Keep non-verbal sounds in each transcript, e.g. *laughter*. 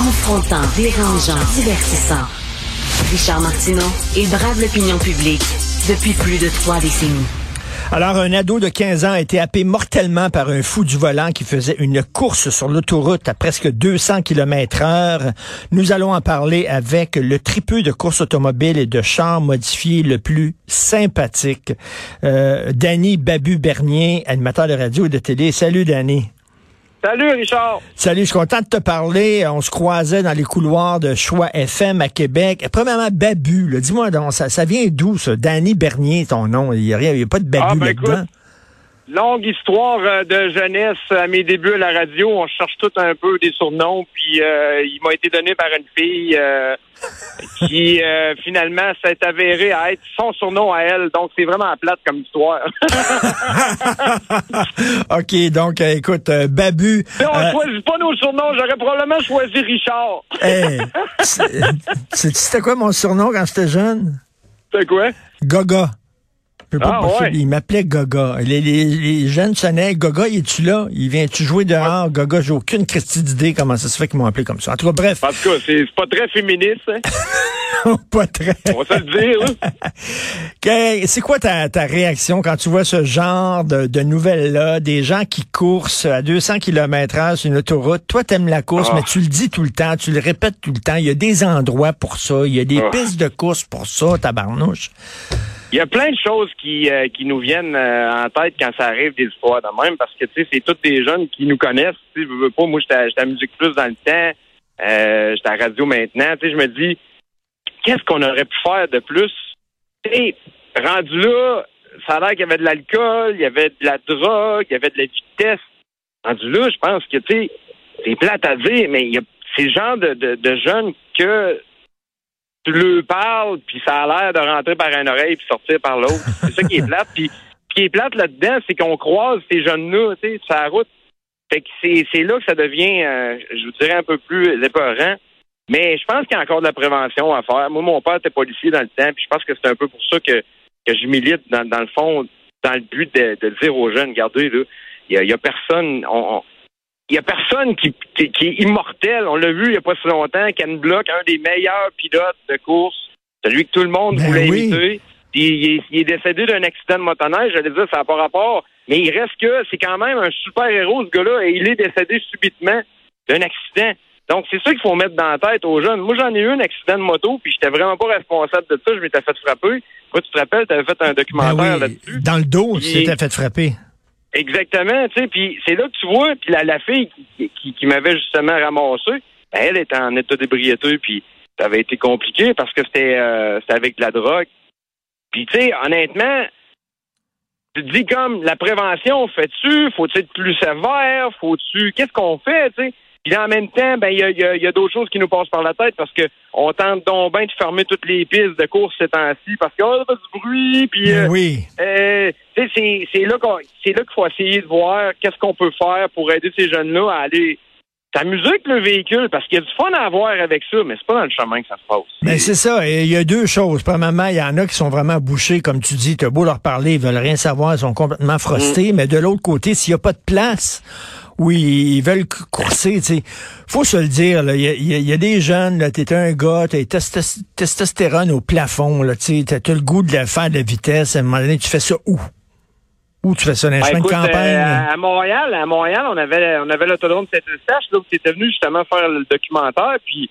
Confrontant, dérangeant, divertissant. Richard Martineau, il brave l'opinion publique depuis plus de trois décennies. Alors, un ado de 15 ans a été happé mortellement par un fou du volant qui faisait une course sur l'autoroute à presque 200 km heure. Nous allons en parler avec le tripeux de course automobile et de chars modifiés le plus sympathique, euh, Danny Babu-Bernier, animateur de radio et de télé. Salut, Danny. Salut, Richard. Salut, je suis content de te parler. On se croisait dans les couloirs de Choix FM à Québec. Premièrement, Babu, dis-moi donc, ça, ça vient d'où, ça? Danny Bernier, ton nom. Il n'y a, a, pas de Babu ah, ben, là-dedans? Longue histoire euh, de jeunesse à mes débuts à la radio. On cherche tout un peu des surnoms, puis euh, il m'a été donné par une fille euh, *laughs* qui finalement s'est avérée à être son surnom à elle. Donc c'est vraiment plate comme histoire. *laughs* ok, donc écoute, Babu. on choisit pas nos surnoms. J'aurais probablement choisi Richard. *laughs* hey, c'était quoi mon surnom quand j'étais jeune? C'était quoi? Gaga. Ah, ouais. Il m'appelait Gaga. Les, les, les jeunes sonnaient Gaga, il est-tu là? Il vient-tu jouer dehors? Ouais. Gaga, j'ai aucune christie d'idée comment ça se fait qu'ils m'ont appelé comme ça. En tout cas, bref. En tout cas, c'est pas très féministe, hein? *laughs* pas très. On va se le dire, hein? *laughs* C'est quoi ta, ta, réaction quand tu vois ce genre de, de nouvelles-là, des gens qui coursent à 200 km h sur une autoroute? Toi, t'aimes la course, Ah. mais tu le dis tout le temps, tu le répètes tout le temps. Il y a des endroits pour ça, il y a des Ah. pistes de course pour ça, tabarnouche. Il y a plein de choses qui, euh, qui nous viennent euh, en tête quand ça arrive des histoires de même, parce que tu sais, c'est tous des jeunes qui nous connaissent. Tu veux, veux pas, moi j'étais à- Musique Plus dans le temps, euh, j'étais à Radio maintenant. Tu sais, je me dis, qu'est-ce qu'on aurait pu faire de plus? Tu rendu là, ça a l'air qu'il y avait de l'alcool, il y avait de la drogue, il y avait de la vitesse. Rendu là, je pense que tu sais, c'est plate à dire, mais il y a ces gens de, de, de jeunes que tu leur parles, puis ça a l'air de rentrer par une oreille puis sortir par l'autre. *laughs* C'est ça qui est plate. Puis, ce qui est plate là-dedans, c'est qu'on croise ces jeunes-là, tu sais, sur la route. Fait que c'est, là que ça devient, euh, je vous dirais, un peu plus épeurant. Mais je pense qu'il y a encore de la prévention à faire. Moi, mon père était policier dans le temps, puis je pense que c'est un peu pour ça que, que je milite, dans, dans le fond, dans le but de, de dire aux jeunes, regardez, là, il y a, a personne, on- on- il y a personne qui, qui, qui est immortel. On l'a vu il n'y a pas si longtemps. Ken Block, un des meilleurs pilotes de course, celui que tout le monde Ben voulait oui. imiter. Il est, il est décédé d'un accident de motoneige. J'allais dire, ça n'a pas rapport. Mais il reste que c'est quand même un super héros, ce gars-là, et il est décédé subitement d'un accident. Donc, c'est ça qu'il faut mettre dans la tête aux jeunes. Moi, j'en ai eu un accident de moto, puis j'étais vraiment pas responsable de ça. Je m'étais fait frapper. Toi, tu te rappelles, tu avais fait un Ben documentaire oui, là-dessus. dans le dos, tu t'étais fait frapper. Exactement, tu sais, puis c'est là que tu vois, puis la, la fille qui, qui, qui m'avait justement ramassé, ben, elle était en état d'ébriété, puis ça avait été compliqué parce que c'était euh, avec de la drogue. Puis tu sais, honnêtement, tu te dis comme la prévention, fait-tu, faut-tu être plus sévère, faut-tu, qu'est-ce qu'on fait, tu sais? Puis en même temps, ben il y a, y a- y a d'autres choses qui nous passent par la tête parce que on tente donc bien de fermer toutes les pistes de course ces temps-ci parce que oh, ça fait du bruit, puis euh, Ben oui. euh, tu sais, c'est, là qu'on, c'est là qu'il faut essayer de voir qu'est-ce qu'on peut faire pour aider ces jeunes-là à aller s'amuser avec le véhicule, parce qu'il y a du fun à avoir avec ça, mais c'est pas dans le chemin que ça se passe. Ben c'est ça. Il y a deux choses. Premièrement, il y en a qui sont vraiment bouchés, comme tu dis. T'as beau leur parler, ils veulent rien savoir, ils sont complètement frostés. Mais de l'autre côté, s'il n'y a pas de place, oui, ils veulent cou- courser, tu sais. Faut se le dire, là. Il y a, il y a- il y a des jeunes, là. T'es un gars, t'as testos- testostérone au plafond, là. Tu sais, t'as le goût de la faire de la vitesse. À un moment donné, tu fais ça où? Où tu fais ça? Dans les Ben, chemins de écoute, campagne? euh, à Montréal, à Montréal, on avait on avait l'autodrome Saint-Eustache, là où tu étais venu justement faire le documentaire, puis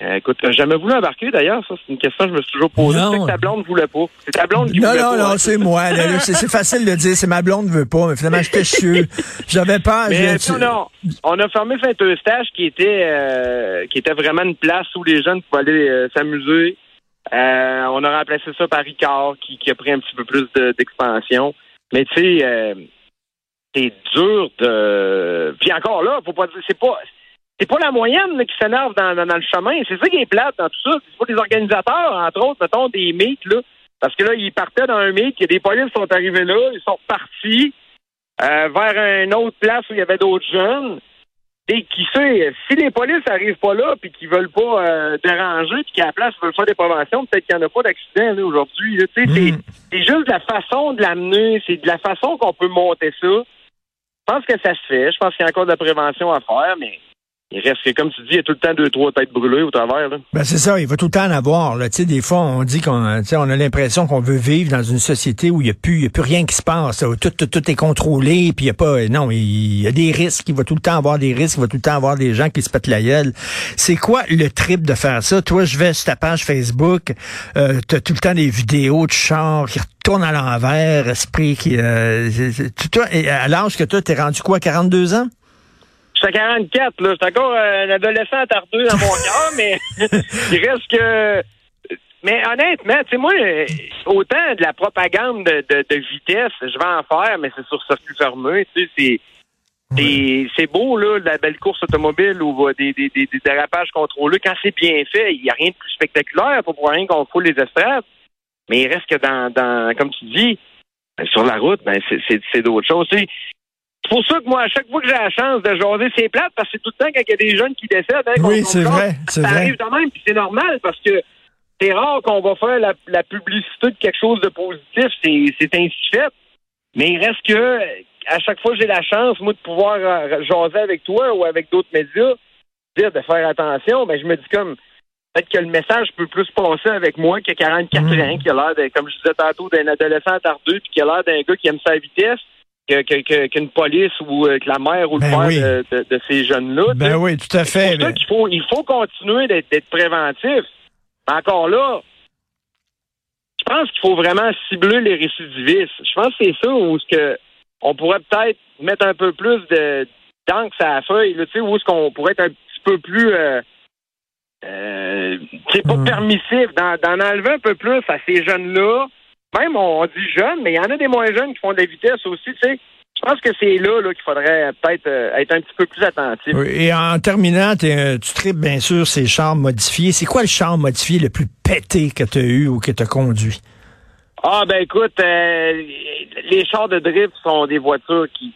écoute, t'as jamais voulu embarquer d'ailleurs, ça c'est une question que je me suis toujours posée. Non. C'est que ta blonde voulait pas. C'est ta blonde qui Non, voulait non, pas. non, hein. c'est moi. *laughs* c'est facile de dire, c'est ma blonde veut pas, mais finalement, j'étais chieux. J'avais peur. Mais non, on a fermé Saint-Eustache qui était euh, qui était vraiment une place où les jeunes pouvaient aller euh, s'amuser. Euh, on a remplacé ça par Ricard qui, qui a pris un petit peu plus de- d'expansion. Mais tu sais, euh, c'est dur de. Puis encore là, faut pas dire, c'est pas. C'est pas la moyenne là, qui s'énerve dans, dans, dans le chemin. C'est ça qui est plate dans tout ça. C'est pas les organisateurs, entre autres, mettons, des meets, là. Parce que là, ils partaient dans un meet, il y a des polices qui sont arrivés là, ils sont partis euh, vers une autre place où il y avait d'autres jeunes. Et qui sait, si les polices n'arrivent pas là puis qu'ils veulent pas euh, déranger puis qu'à la place ils veulent faire des préventions, peut-être qu'il n'y en a pas d'accident aujourd'hui. Tu sais, c'est- Mm. c'est juste la façon de l'amener, c'est de la façon qu'on peut monter ça. Je pense que ça se fait. Je pense qu'il y a encore de la prévention à faire, mais il reste, comme tu dis, il y a tout le temps deux, trois têtes brûlées au travers. Là. Ben c'est ça, il va tout le temps en avoir. Là. Des fois, on dit qu'on on a l'impression qu'on veut vivre dans une société où il n'y a, plus, a plus rien qui se passe. Où tout, tout, tout est contrôlé, puis il y a pas. Non, il y a des risques, il va tout le temps avoir des risques, il va tout le temps avoir des gens qui se pètent la gueule. C'est quoi le trip de faire ça? Toi, je vais sur ta page Facebook, euh, tu as tout le temps des vidéos de chars qui retournent à l'envers, esprit qui. Euh, toi, à l'âge que toi, t'es rendu quoi, 42 ans? Je suis à 44, là. Je encore un adolescent attardeux dans mon *laughs* cœur, mais *laughs* il reste que. Mais honnêtement, tu sais, moi, autant de la propagande de, de, vitesse, je vais en faire, mais c'est sur circuit fermé. Tu sais, c'est. C'est beau, là, la belle course automobile ou des, des, des, dérapages contrôlés. Quand c'est bien fait, il n'y a rien de plus spectaculaire. Pas pour rien qu'on fout les estrades. Mais il reste que dans, dans comme tu dis, sur la route, ben c'est d'autres choses. Tu sais, c'est pour ça que moi, à chaque fois que j'ai la chance de jaser, c'est plate parce que c'est tout le temps quand il y a des jeunes qui décèdent. Hein, oui, c'est vrai. Ça arrive de même, puis c'est normal parce que c'est rare qu'on va faire la, publicité de quelque chose de positif. C'est ainsi fait. Mais il reste que à chaque fois que j'ai la chance, moi, de pouvoir euh, jaser avec toi ou avec d'autres médias, dire de faire attention, ben je me dis comme peut-être que le message peut plus passer avec moi que 44 mmh. ans, qui a l'air, comme je disais tantôt, d'un adolescent tardeux, puis qui a l'air d'un gars qui aime sa vitesse qu'une police ou euh, que la mère ou le ben père de, ces jeunes-là. Ben oui, tout à fait. C'est qu'il faut, il faut continuer d'être préventif. Encore là, je pense qu'il faut vraiment cibler les récidivistes. Je pense que c'est ça où ce que on pourrait peut-être mettre un peu plus de d'encre à la feuille, là, où est-ce qu'on pourrait être un petit peu plus euh, euh c'est pas hum. permissif, d'en enlever un peu plus à ces jeunes-là même on, dit jeunes, mais il y en a des moins jeunes qui font de la vitesse aussi, tu sais. Je pense que c'est là, là qu'il faudrait peut-être euh, être un petit peu plus attentif. et en terminant, tu tripes bien sûr ces chars modifiés. C'est quoi le char modifié le plus pété que tu as eu ou que tu as conduit? Ah ben écoute, euh, les chars de drift sont des voitures qui,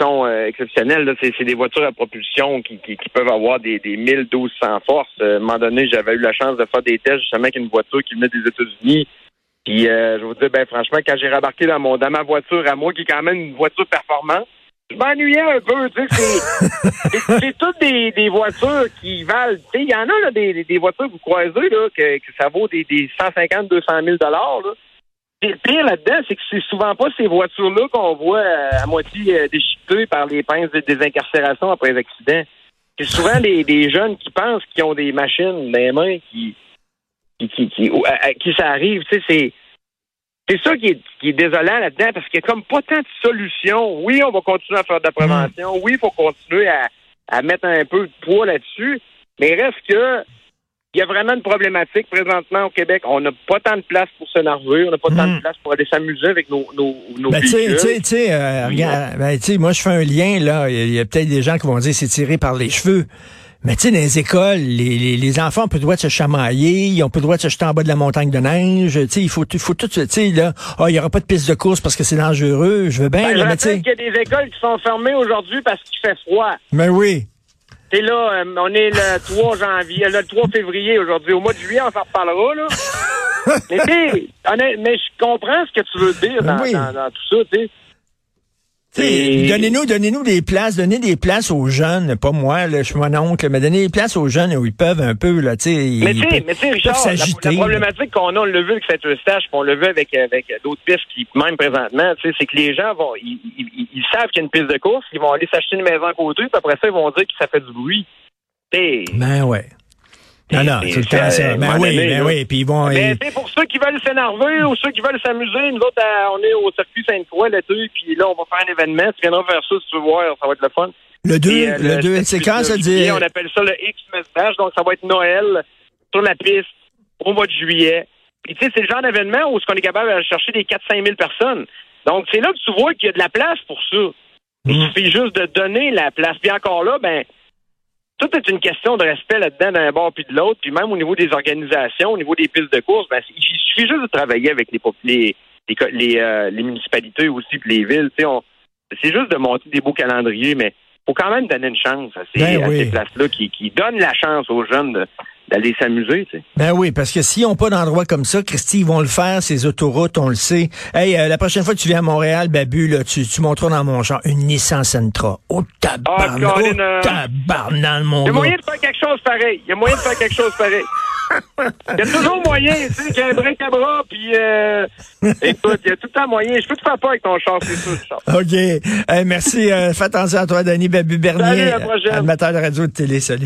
sont euh, exceptionnelles. C'est des voitures à propulsion qui, peuvent avoir des, des 1200 forces. à un moment donné, j'avais eu la chance de faire des tests justement avec une voiture qui venait des États-Unis puis euh, je vous dis, ben franchement, quand j'ai rembarqué dans mon dans ma voiture à moi, qui est quand même une voiture performante, je m'ennuyais un peu. Tu sais, c'est *laughs* toutes des, des voitures qui valent. Tu sais, il y en a là des, des voitures que vous croisez là que, que ça vaut des, des 150, 200 000 dollars. Là. Le pire là-dedans, c'est que c'est souvent pas ces voitures-là qu'on voit euh, à moitié euh, déchiquetées par les pinces de désincarcération après les accidents. C'est souvent des, des jeunes qui pensent qu'ils ont des machines dans les mains qui qui, qui, qui, à, qui ça arrive. Tu sais, c'est. C'est ça qui est, qui est désolant là-dedans, parce qu'il n'y a comme pas tant de solutions. Oui, on va continuer à faire de la prévention. Oui, il faut continuer à, à mettre un peu de poids là-dessus. Mais reste que il y a vraiment une problématique présentement au Québec. On n'a pas tant de place pour s'énerver, on n'a pas tant de hmm. place pour aller s'amuser avec nos, nos, nos ben, Tu sais, euh, regarde, ben, moi je fais un lien là. Il y a, peut-être des gens qui vont dire c'est tiré par les cheveux. Mais tu sais, dans les écoles, les, les, enfants ont peu le droit de se chamailler, ils ont peu le droit de se jeter en bas de la montagne de neige. Tu sais, il faut, il faut tout, tu sais, là, oh, il y aura pas de piste de course parce que c'est dangereux. Je veux bien, ben, là, mais tu sais. qu'il y a des écoles qui sont fermées aujourd'hui parce qu'il fait froid. Mais oui. C'est là, euh, on est le *laughs* 3 janvier, le 3 février aujourd'hui. Au mois de juillet, on s'en reparlera, là. *laughs* mais, mais je comprends ce que tu veux dire ben dans, dans tout ça, tu sais. Donnez-nous, donnez-nous des places, donnez des places aux jeunes, pas moi, là, je suis mon oncle, mais donnez des places aux jeunes où ils peuvent un peu, là, tu sais. Mais tu sais, Richard, la, problématique qu'on a, on l'a vu avec cette stage, puis on l'a vu avec, avec d'autres pistes qui, même présentement, tu sais, c'est que les gens vont, ils, ils, savent qu'il y a une piste de course, ils vont aller s'acheter une maison à côté, puis après ça, ils vont dire que ça fait du bruit. Ben ouais. Non, non, c'est le temps ça. Ben oui, ben oui, puis ils vont... Mais c'est pour ceux qui veulent s'énerver ou ceux qui veulent s'amuser, nous autres, on est au circuit Sainte-Croix l'été, puis là, on va faire un événement. Tu viendras faire ça si tu veux voir, ça va être le fun. Le 2, euh, le 2, c'est quand ça dit? On appelle ça le X-Mess donc ça va être Noël sur la piste au mois de juillet. Puis tu sais, c'est le genre d'événement où ce qu'on est capable d'aller chercher des 4-5 000 personnes. Donc c'est là que tu vois qu'il y a de la place pour ça. Il mm. suffit juste de donner la place. Puis encore là, ben tout est une question de respect là-dedans d'un bord puis de l'autre, puis même au niveau des organisations, au niveau des pistes de course, ben, il suffit juste de travailler avec les les, les, euh, les, municipalités aussi puis les villes. C'est juste de monter des beaux calendriers, mais faut quand même donner une chance à ces, ben ces places-là qui, qui donnent la chance aux jeunes de, d'aller s'amuser. Tu sais. Ben oui, parce que s'ils n'ont pas d'endroit comme ça, Christy, ils vont le faire, ces autoroutes, on le sait. Hey, euh, la prochaine fois que tu viens à Montréal, Babu, là, tu, tu monteras dans mon champ une Nissan Sentra. Oh, tabarnak, Ah, oh, euh, tabarnak, mon Il y a moyen de faire quelque chose pareil. Il y a moyen de faire quelque chose pareil. Il y a toujours moyen, tu sais, qu'il y a un bric à bras, puis euh, *laughs* écoute, il y a tout le temps moyen. Je peux te faire pas avec ton char, c'est sûr, Charles. OK. Hey, merci. euh, fais attention à toi, Denis Babu Bernier, Salut, à la prochaine. animateur de radio et de télé. Salut.